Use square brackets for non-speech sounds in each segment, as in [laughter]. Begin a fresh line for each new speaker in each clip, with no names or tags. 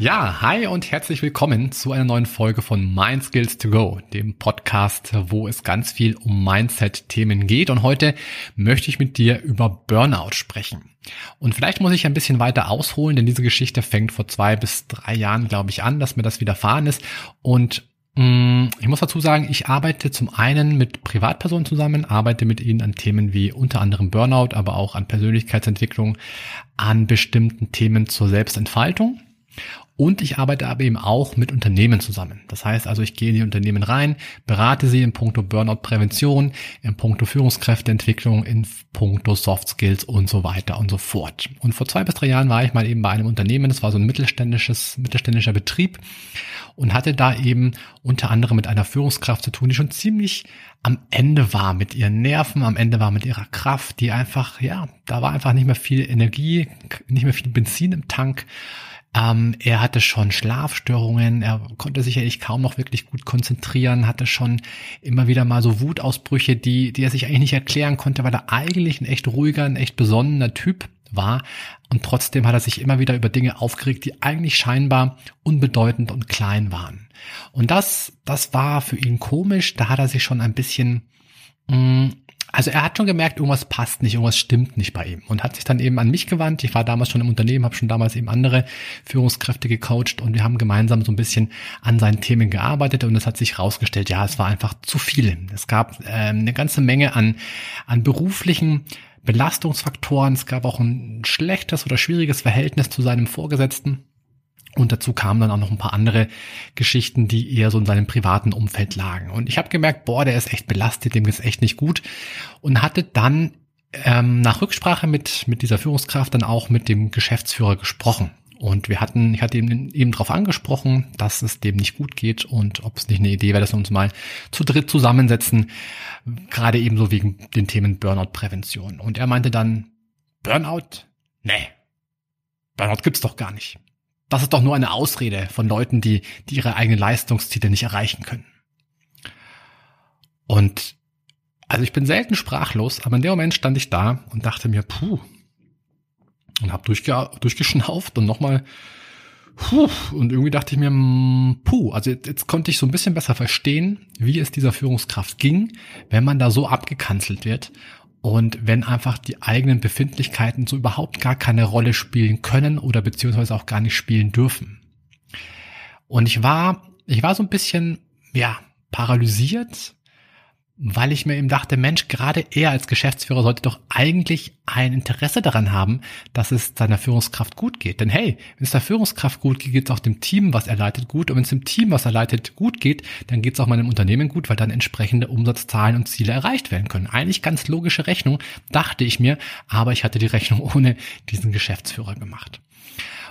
Ja, hi und herzlich willkommen zu einer neuen Folge von Mind Skills to Go, dem Podcast, wo es ganz viel um Mindset-Themen geht. Und heute möchte ich mit dir über Burnout sprechen. Und vielleicht muss ich ein bisschen weiter ausholen, denn diese Geschichte fängt vor zwei bis drei Jahren, glaube ich, an, dass mir das widerfahren ist. Und mm, ich muss dazu sagen, ich arbeite zum einen mit Privatpersonen zusammen, arbeite mit ihnen an Themen wie unter anderem Burnout, aber auch an Persönlichkeitsentwicklung, an bestimmten Themen zur Selbstentfaltung. Und ich arbeite aber eben auch mit Unternehmen zusammen. Das heißt also, ich gehe in die Unternehmen rein, berate sie in puncto Burnout-Prävention, in puncto Führungskräfteentwicklung, in puncto Soft Skills und so weiter und so fort. Und vor zwei bis drei Jahren war ich mal eben bei einem Unternehmen, das war so ein mittelständisches, mittelständischer Betrieb und hatte da eben unter anderem mit einer Führungskraft zu tun, die schon ziemlich am Ende war mit ihren Nerven, am Ende war mit ihrer Kraft, die einfach, ja, da war einfach nicht mehr viel Energie, nicht mehr viel Benzin im Tank ähm, er hatte schon Schlafstörungen, er konnte sich eigentlich kaum noch wirklich gut konzentrieren, hatte schon immer wieder mal so Wutausbrüche, die, die er sich eigentlich nicht erklären konnte, weil er eigentlich ein echt ruhiger, ein echt besonnener Typ war. Und trotzdem hat er sich immer wieder über Dinge aufgeregt, die eigentlich scheinbar unbedeutend und klein waren. Und das, das war für ihn komisch. Da hat er sich schon ein bisschen mh, mm, also er hat schon gemerkt, irgendwas passt nicht, irgendwas stimmt nicht bei ihm und hat sich dann eben an mich gewandt. Ich war damals schon im Unternehmen, habe schon damals eben andere Führungskräfte gecoacht und wir haben gemeinsam so ein bisschen an seinen Themen gearbeitet und es hat sich herausgestellt, ja, es war einfach zu viel. Es gab äh, eine ganze Menge an, an beruflichen Belastungsfaktoren. Es gab auch ein schlechtes oder schwieriges Verhältnis zu seinem Vorgesetzten. Und dazu kamen dann auch noch ein paar andere Geschichten, die eher so in seinem privaten Umfeld lagen. Und ich habe gemerkt, boah, der ist echt belastet, dem geht's echt nicht gut. Und hatte dann ähm, nach Rücksprache mit, mit dieser Führungskraft dann auch mit dem Geschäftsführer gesprochen. Und wir hatten, ich hatte eben, eben darauf angesprochen, dass es dem nicht gut geht und ob es nicht eine Idee wäre, dass wir uns mal zu dritt zusammensetzen, gerade ebenso wegen den Themen Burnout-Prävention. Und er meinte dann, Burnout? Nee. Burnout gibt's doch gar nicht. Das ist doch nur eine Ausrede von Leuten, die, die ihre eigenen Leistungsziele nicht erreichen können. Und also ich bin selten sprachlos, aber in dem Moment stand ich da und dachte mir, puh, und habe durchge durchgeschnauft und nochmal, puh, und irgendwie dachte ich mir, mm, puh, also jetzt, jetzt konnte ich so ein bisschen besser verstehen, wie es dieser Führungskraft ging, wenn man da so abgekanzelt wird und wenn einfach die eigenen Befindlichkeiten so überhaupt gar keine Rolle spielen können oder beziehungsweise auch gar nicht spielen dürfen. Und ich war, ich war so ein bisschen, ja, paralysiert weil ich mir eben dachte, Mensch, gerade er als Geschäftsführer sollte doch eigentlich ein Interesse daran haben, dass es seiner Führungskraft gut geht. Denn hey, wenn es der Führungskraft gut geht, geht es auch dem Team, was er leitet, gut. Und wenn es dem Team, was er leitet, gut geht, dann geht es auch meinem Unternehmen gut, weil dann entsprechende Umsatzzahlen und Ziele erreicht werden können. Eigentlich ganz logische Rechnung, dachte ich mir, aber ich hatte die Rechnung [laughs] ohne diesen Geschäftsführer gemacht.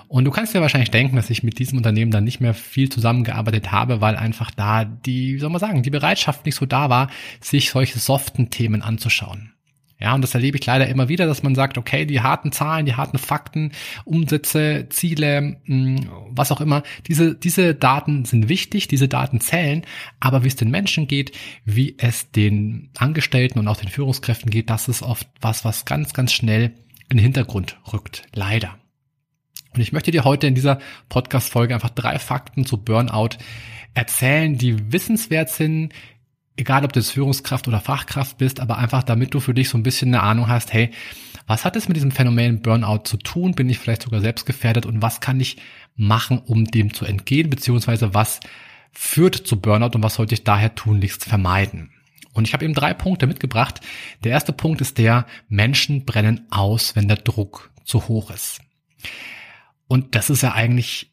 Und du kannst dir wahrscheinlich denken, dass ich mit diesem Unternehmen dann nicht mehr viel zusammengearbeitet habe, weil einfach da die, wie soll man sagen, die Bereitschaft nicht so da war, sich solche soften Themen anzuschauen. Ja, und das erlebe ich leider immer wieder, dass man sagt, okay, die harten Zahlen, die harten Fakten, Umsätze, Ziele, hm, was auch immer, diese, diese Daten sind wichtig, diese Daten zählen, aber wie es den Menschen geht, wie es den Angestellten und auch den Führungskräften geht, das ist oft was, was ganz, ganz schnell in den Hintergrund rückt. Leider. Und ich möchte dir heute in dieser Podcast-Folge einfach drei Fakten zu Burnout erzählen, die wissenswert sind, egal ob du jetzt Führungskraft oder Fachkraft bist, aber einfach damit du für dich so ein bisschen eine Ahnung hast, hey, was hat es mit diesem Phänomen Burnout zu tun? Bin ich vielleicht sogar selbst gefährdet und was kann ich machen, um dem zu entgehen, beziehungsweise was führt zu Burnout und was sollte ich daher tunlichst vermeiden? Und ich habe eben drei Punkte mitgebracht. Der erste Punkt ist der, Menschen brennen aus, wenn der Druck zu hoch ist. Und das ist ja eigentlich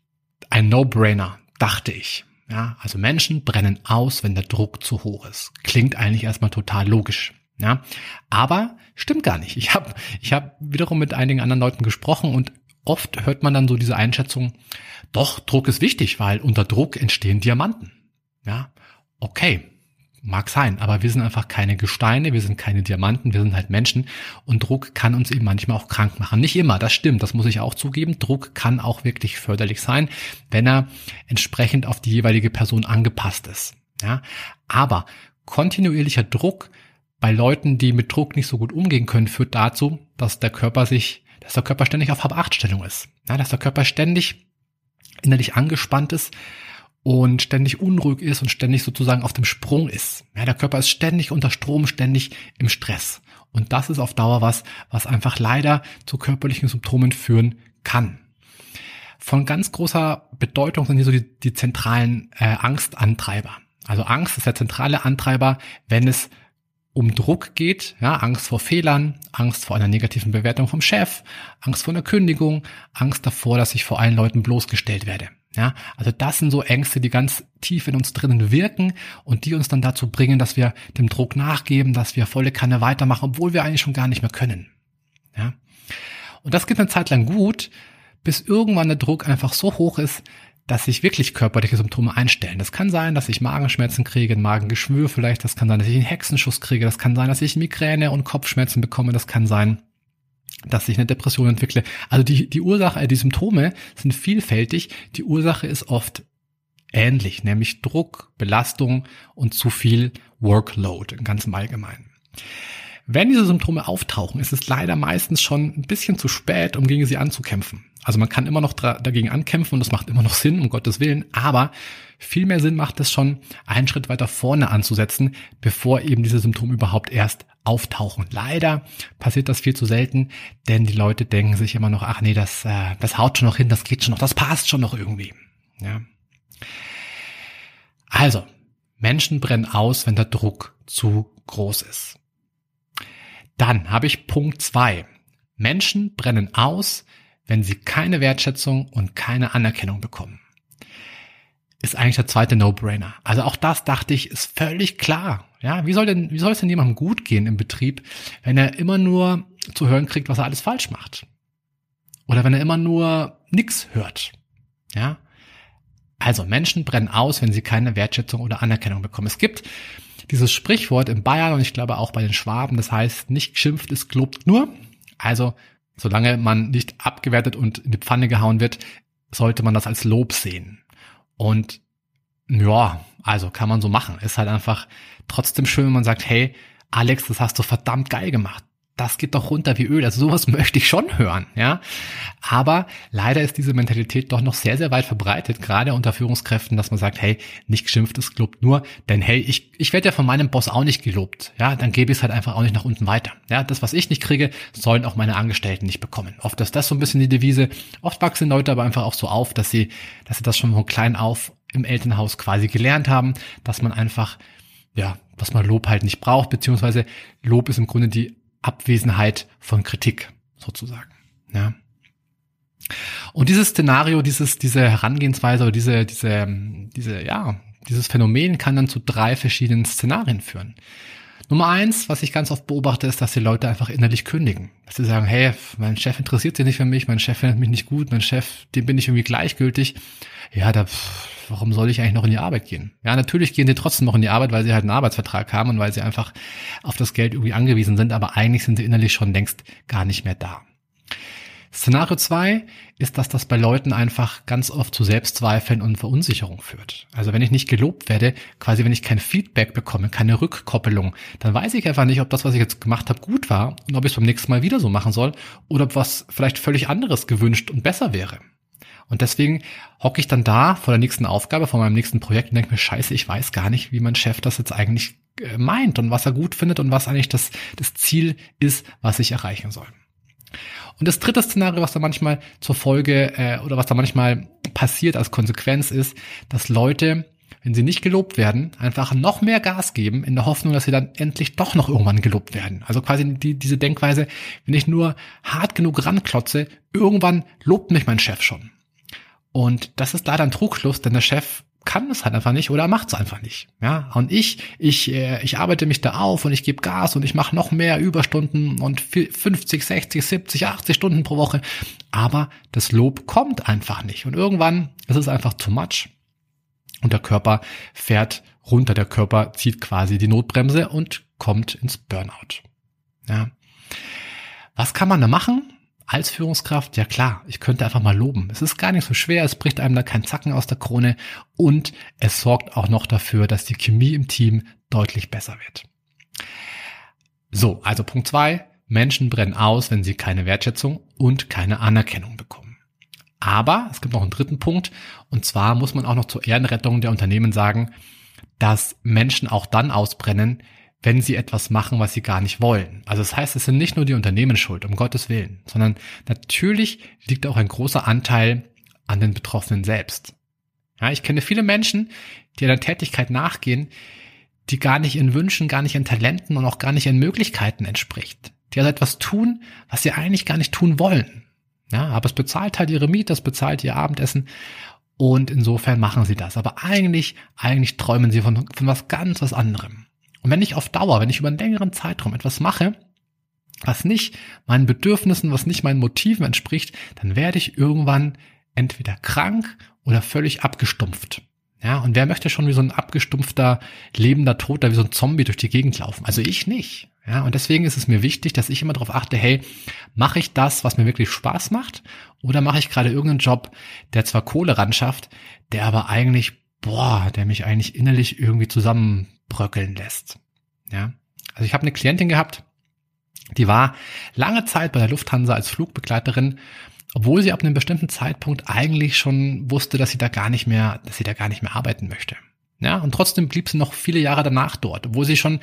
ein No-Brainer, dachte ich. Ja, also Menschen brennen aus, wenn der Druck zu hoch ist. Klingt eigentlich erstmal total logisch. Ja, aber stimmt gar nicht. Ich habe ich hab wiederum mit einigen anderen Leuten gesprochen und oft hört man dann so diese Einschätzung, doch, Druck ist wichtig, weil unter Druck entstehen Diamanten. Ja, okay, mag sein, aber wir sind einfach keine Gesteine, wir sind keine Diamanten, wir sind halt Menschen und Druck kann uns eben manchmal auch krank machen. Nicht immer, das stimmt, das muss ich auch zugeben. Druck kann auch wirklich förderlich sein, wenn er entsprechend auf die jeweilige Person angepasst ist. Ja, aber kontinuierlicher Druck bei Leuten, die mit Druck nicht so gut umgehen können, führt dazu, dass der Körper sich, dass der Körper ständig auf Hab-8-Stellung ist. Ja, dass der Körper ständig innerlich angespannt ist und ständig unruhig ist und ständig sozusagen auf dem Sprung ist. Ja, der Körper ist ständig unter Strom, ständig im Stress. Und das ist auf Dauer was, was einfach leider zu körperlichen Symptomen führen kann. Von ganz großer Bedeutung sind hier so die, die zentralen äh, Angstantreiber. Also Angst ist der zentrale Antreiber, wenn es um Druck geht, ja, Angst vor Fehlern, Angst vor einer negativen Bewertung vom Chef, Angst vor einer Kündigung, Angst davor, dass ich vor allen Leuten bloßgestellt werde. Ja, also das sind so Ängste, die ganz tief in uns drinnen wirken und die uns dann dazu bringen, dass wir dem Druck nachgeben, dass wir volle Kanne weitermachen, obwohl wir eigentlich schon gar nicht mehr können. Ja. Und das geht eine Zeit lang gut, bis irgendwann der Druck einfach so hoch ist, dass sich wirklich körperliche Symptome einstellen. Das kann sein, dass ich Magenschmerzen kriege, ein Magengeschwür vielleicht, das kann sein, dass ich einen Hexenschuss kriege, das kann sein, dass ich Migräne und Kopfschmerzen bekomme, das kann sein, dass ich eine Depression entwickle. Also die, die Ursache, äh, die Symptome sind vielfältig. Die Ursache ist oft ähnlich, nämlich Druck, Belastung und zu viel Workload, ganz im Allgemeinen. Wenn diese Symptome auftauchen, ist es leider meistens schon ein bisschen zu spät, um gegen sie anzukämpfen. Also man kann immer noch dagegen ankämpfen und das macht immer noch Sinn, um Gottes Willen, aber viel mehr Sinn macht es schon, einen Schritt weiter vorne anzusetzen, bevor eben diese Symptome überhaupt erst auftauchen. Leider passiert das viel zu selten, denn die Leute denken sich immer noch, ach nee, das, äh, das haut schon noch hin, das geht schon noch, das passt schon noch irgendwie. Ja. Also, Menschen brennen aus, wenn der Druck zu groß ist. Dann habe ich Punkt zwei. Menschen brennen aus, wenn sie keine Wertschätzung und keine Anerkennung bekommen. Ist eigentlich der zweite No-Brainer. Also auch das dachte ich, ist völlig klar. Ja, wie soll denn, wie soll es denn jemandem gut gehen im Betrieb, wenn er immer nur zu hören kriegt, was er alles falsch macht? Oder wenn er immer nur nix hört? Ja? Also Menschen brennen aus, wenn sie keine Wertschätzung oder Anerkennung bekommen. Es gibt dieses Sprichwort in Bayern und ich glaube auch bei den Schwaben, das heißt, nicht geschimpft ist gelobt nur. Also, solange man nicht abgewertet und in die Pfanne gehauen wird, sollte man das als Lob sehen. Und ja, also kann man so machen. Ist halt einfach trotzdem schön, wenn man sagt, hey, Alex, das hast du verdammt geil gemacht das geht doch runter wie Öl. Also sowas [laughs] möchte ich schon hören, ja. Aber leider ist diese Mentalität doch noch sehr, sehr weit verbreitet, gerade unter Führungskräften, dass man sagt, hey, nicht geschimpft ist gelobt nur, denn hey, ich, ich werde ja von meinem Boss auch nicht gelobt, ja, dann gebe ich es halt einfach auch nicht nach unten weiter. Ja, das, was ich nicht kriege, sollen auch meine Angestellten nicht bekommen. Oft ist das so ein bisschen die Devise. Oft wachsen Leute aber einfach auch so auf, dass sie, dass sie das schon von klein auf im Elternhaus quasi gelernt haben, dass man einfach, ja, dass man Lob halt nicht braucht, beziehungsweise Lob ist im Grunde die Abwesenheit von Kritik sozusagen. Ja. Und dieses Szenario, dieses, diese Herangehensweise oder diese, diese, diese, ja, dieses Phänomen kann dann zu drei verschiedenen Szenarien führen. Nummer eins, was ich ganz oft beobachte, ist, dass die Leute einfach innerlich kündigen. Dass sie sagen, hey, mein Chef interessiert sich nicht für mich, mein Chef findet mich nicht gut, mein Chef, dem bin ich irgendwie gleichgültig. Ja, da, warum soll ich eigentlich noch in die Arbeit gehen? Ja, natürlich gehen sie trotzdem noch in die Arbeit, weil sie halt einen Arbeitsvertrag haben und weil sie einfach auf das Geld irgendwie angewiesen sind, aber eigentlich sind sie innerlich schon längst gar nicht mehr da. Szenario zwei ist, dass das bei Leuten einfach ganz oft zu Selbstzweifeln und Verunsicherung führt. Also wenn ich nicht gelobt werde, quasi wenn ich kein Feedback bekomme, keine Rückkoppelung, dann weiß ich einfach nicht, ob das, was ich jetzt gemacht habe, gut war und ob ich es beim nächsten Mal wieder so machen soll oder ob was vielleicht völlig anderes gewünscht und besser wäre. Und deswegen hocke ich dann da vor der nächsten Aufgabe, vor meinem nächsten Projekt und denke mir, scheiße, ich weiß gar nicht, wie mein Chef das jetzt eigentlich äh, meint und was er gut findet und was eigentlich das, das Ziel ist, was ich erreichen soll. Und das dritte Szenario, was da manchmal zur Folge äh, oder was da manchmal passiert als Konsequenz ist, dass Leute, wenn sie nicht gelobt werden, einfach noch mehr Gas geben, in der Hoffnung, dass sie dann endlich doch noch irgendwann gelobt werden. Also quasi die, diese Denkweise, wenn ich nur hart genug ranklotze, irgendwann lobt mich mein Chef schon. Und das ist leider ein Trugschluss, denn der Chef kann es halt einfach nicht oder macht es einfach nicht. Ja, und ich, ich, äh, ich arbeite mich da auf und ich gebe Gas und ich mache noch mehr Überstunden und 50, 60, 70, 80 Stunden pro Woche. Aber das Lob kommt einfach nicht. Und irgendwann ist es einfach too much. Und der Körper fährt runter. Der Körper zieht quasi die Notbremse und kommt ins Burnout. Ja. Was kann man da machen? Als Führungskraft, ja klar, ich könnte einfach mal loben. Es ist gar nicht so schwer, es bricht einem da kein Zacken aus der Krone und es sorgt auch noch dafür, dass die Chemie im Team deutlich besser wird. So, also Punkt zwei: Menschen brennen aus, wenn sie keine Wertschätzung und keine Anerkennung bekommen. Aber es gibt noch einen dritten Punkt und zwar muss man auch noch zur Ehrenrettung der Unternehmen sagen, dass Menschen auch dann ausbrennen, wenn sie etwas machen, was sie gar nicht wollen. Also das heißt, es sind nicht nur die Unternehmen schuld, um Gottes Willen, sondern natürlich liegt auch ein großer Anteil an den Betroffenen selbst. Ja, ich kenne viele Menschen, die einer Tätigkeit nachgehen, die gar nicht ihren Wünschen, gar nicht ihren Talenten und auch gar nicht ihren Möglichkeiten entspricht. Die also etwas tun, was sie eigentlich gar nicht tun wollen. Ja, aber es bezahlt halt ihre Miete, es bezahlt ihr Abendessen und insofern machen sie das. Aber eigentlich, eigentlich träumen sie von, von was ganz was anderem. Und wenn ich auf Dauer, wenn ich über einen längeren Zeitraum etwas mache, was nicht meinen Bedürfnissen, was nicht meinen Motiven entspricht, dann werde ich irgendwann entweder krank oder völlig abgestumpft. Ja, und wer möchte schon wie so ein abgestumpfter, lebender Toter, wie so ein Zombie durch die Gegend laufen? Also ich nicht. Ja, und deswegen ist es mir wichtig, dass ich immer darauf achte, hey, mache ich das, was mir wirklich Spaß macht? Oder mache ich gerade irgendeinen Job, der zwar Kohle ran schafft, der aber eigentlich, boah, der mich eigentlich innerlich irgendwie zusammen bröckeln lässt. Ja, also ich habe eine Klientin gehabt, die war lange Zeit bei der Lufthansa als Flugbegleiterin, obwohl sie ab einem bestimmten Zeitpunkt eigentlich schon wusste, dass sie da gar nicht mehr, dass sie da gar nicht mehr arbeiten möchte. Ja, und trotzdem blieb sie noch viele Jahre danach dort, obwohl sie schon,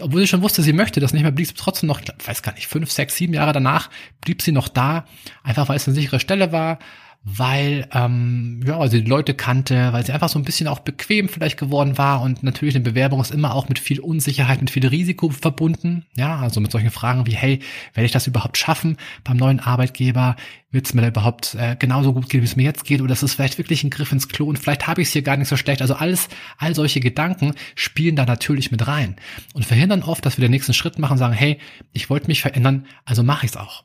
obwohl sie schon wusste, sie möchte das nicht mehr, blieb sie trotzdem noch, ich weiß gar nicht, fünf, sechs, sieben Jahre danach blieb sie noch da, einfach weil es eine sichere Stelle war, weil ähm, ja, sie die Leute kannte, weil sie einfach so ein bisschen auch bequem vielleicht geworden war und natürlich eine Bewerbung ist immer auch mit viel Unsicherheit, mit viel Risiko verbunden. Ja, also mit solchen Fragen wie, hey, werde ich das überhaupt schaffen beim neuen Arbeitgeber? Wird es mir da überhaupt äh, genauso gut gehen, wie es mir jetzt geht? Oder ist es vielleicht wirklich ein Griff ins Klo und vielleicht habe ich es hier gar nicht so schlecht? Also alles, all solche Gedanken spielen da natürlich mit rein und verhindern oft, dass wir den nächsten Schritt machen und sagen, hey, ich wollte mich verändern, also mache ich es auch.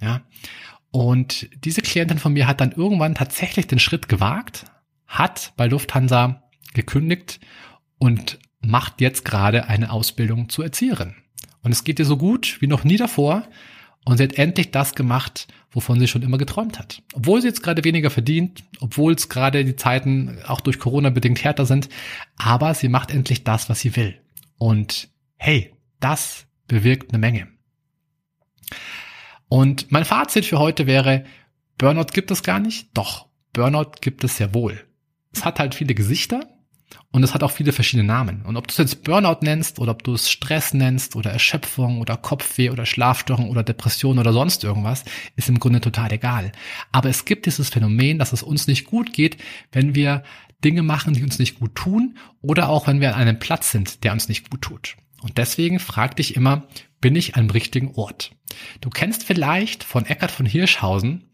Ja. Und diese Klientin von mir hat dann irgendwann tatsächlich den Schritt gewagt, hat bei Lufthansa gekündigt und macht jetzt gerade eine Ausbildung zur Erzieherin. Und es geht ihr so gut wie noch nie davor. Und sie hat endlich das gemacht, wovon sie schon immer geträumt hat. Obwohl sie jetzt gerade weniger verdient, obwohl es gerade die Zeiten auch durch Corona bedingt härter sind, aber sie macht endlich das, was sie will. Und hey, das bewirkt eine Menge. Und mein Fazit für heute wäre, Burnout gibt es gar nicht. Doch, Burnout gibt es sehr wohl. Es hat halt viele Gesichter und es hat auch viele verschiedene Namen. Und ob du es jetzt Burnout nennst oder ob du es Stress nennst oder Erschöpfung oder Kopfweh oder Schlafstörung oder Depression oder sonst irgendwas, ist im Grunde total egal. Aber es gibt dieses Phänomen, dass es uns nicht gut geht, wenn wir Dinge machen, die uns nicht gut tun oder auch wenn wir an einem Platz sind, der uns nicht gut tut. Und deswegen frag dich immer, bin ich am richtigen Ort? Du kennst vielleicht von Eckhard von Hirschhausen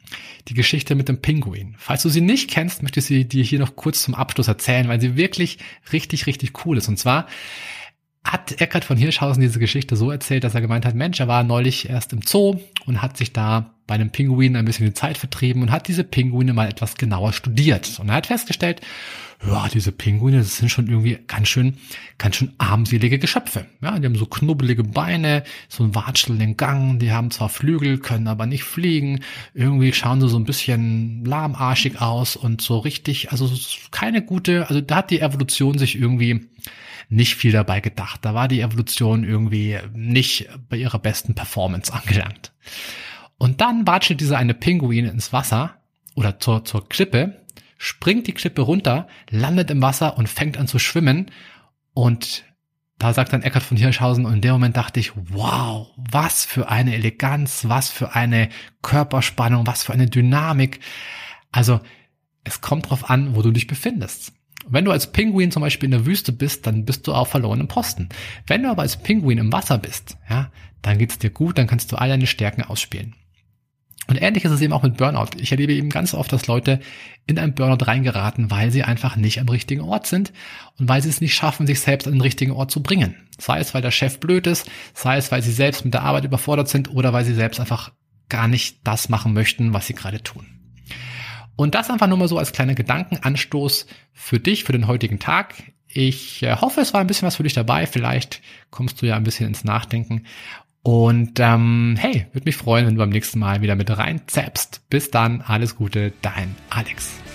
die Geschichte mit dem Pinguin. Falls du sie nicht kennst, möchte ich sie dir hier noch kurz zum Abschluss erzählen, weil sie wirklich richtig, richtig cool ist. Und zwar hat Eckhard von Hirschhausen diese Geschichte so erzählt, dass er gemeint hat, Mensch, er war neulich erst im Zoo und hat sich da bei einem Pinguin ein bisschen die Zeit vertrieben und hat diese Pinguine mal etwas genauer studiert. Und er hat festgestellt, ja, diese Pinguine, das sind schon irgendwie ganz schön, ganz schön armselige Geschöpfe. Ja, die haben so knubbelige Beine, so einen watschelnden Gang, die haben zwar Flügel, können aber nicht fliegen. Irgendwie schauen sie so ein bisschen lahmarschig aus und so richtig, also keine gute, also da hat die Evolution sich irgendwie nicht viel dabei gedacht. Da war die Evolution irgendwie nicht bei ihrer besten Performance angelangt. Und dann watschelt dieser eine Pinguin ins Wasser oder zur, zur Klippe, springt die Klippe runter, landet im Wasser und fängt an zu schwimmen. Und da sagt dann Eckart von Hirschhausen, und in dem Moment dachte ich, wow, was für eine Eleganz, was für eine Körperspannung, was für eine Dynamik. Also es kommt drauf an, wo du dich befindest. Wenn du als Pinguin zum Beispiel in der Wüste bist, dann bist du auf verlorenem Posten. Wenn du aber als Pinguin im Wasser bist, ja, dann geht's dir gut, dann kannst du all deine Stärken ausspielen. Und ähnlich ist es eben auch mit Burnout. Ich erlebe eben ganz oft, dass Leute in einen Burnout reingeraten, weil sie einfach nicht am richtigen Ort sind und weil sie es nicht schaffen, sich selbst an den richtigen Ort zu bringen. Sei es, weil der Chef blöd ist, sei es, weil sie selbst mit der Arbeit überfordert sind oder weil sie selbst einfach gar nicht das machen möchten, was sie gerade tun. Und das einfach nur mal so als kleiner Gedankenanstoß für dich, für den heutigen Tag. Ich äh, hoffe, es war ein bisschen was für dich dabei. Vielleicht kommst du ja ein bisschen ins Nachdenken. Und ähm, hey, würde mich freuen, wenn du beim nächsten Mal wieder mit rein zappst. Bis dann, alles Gute, dein Alex.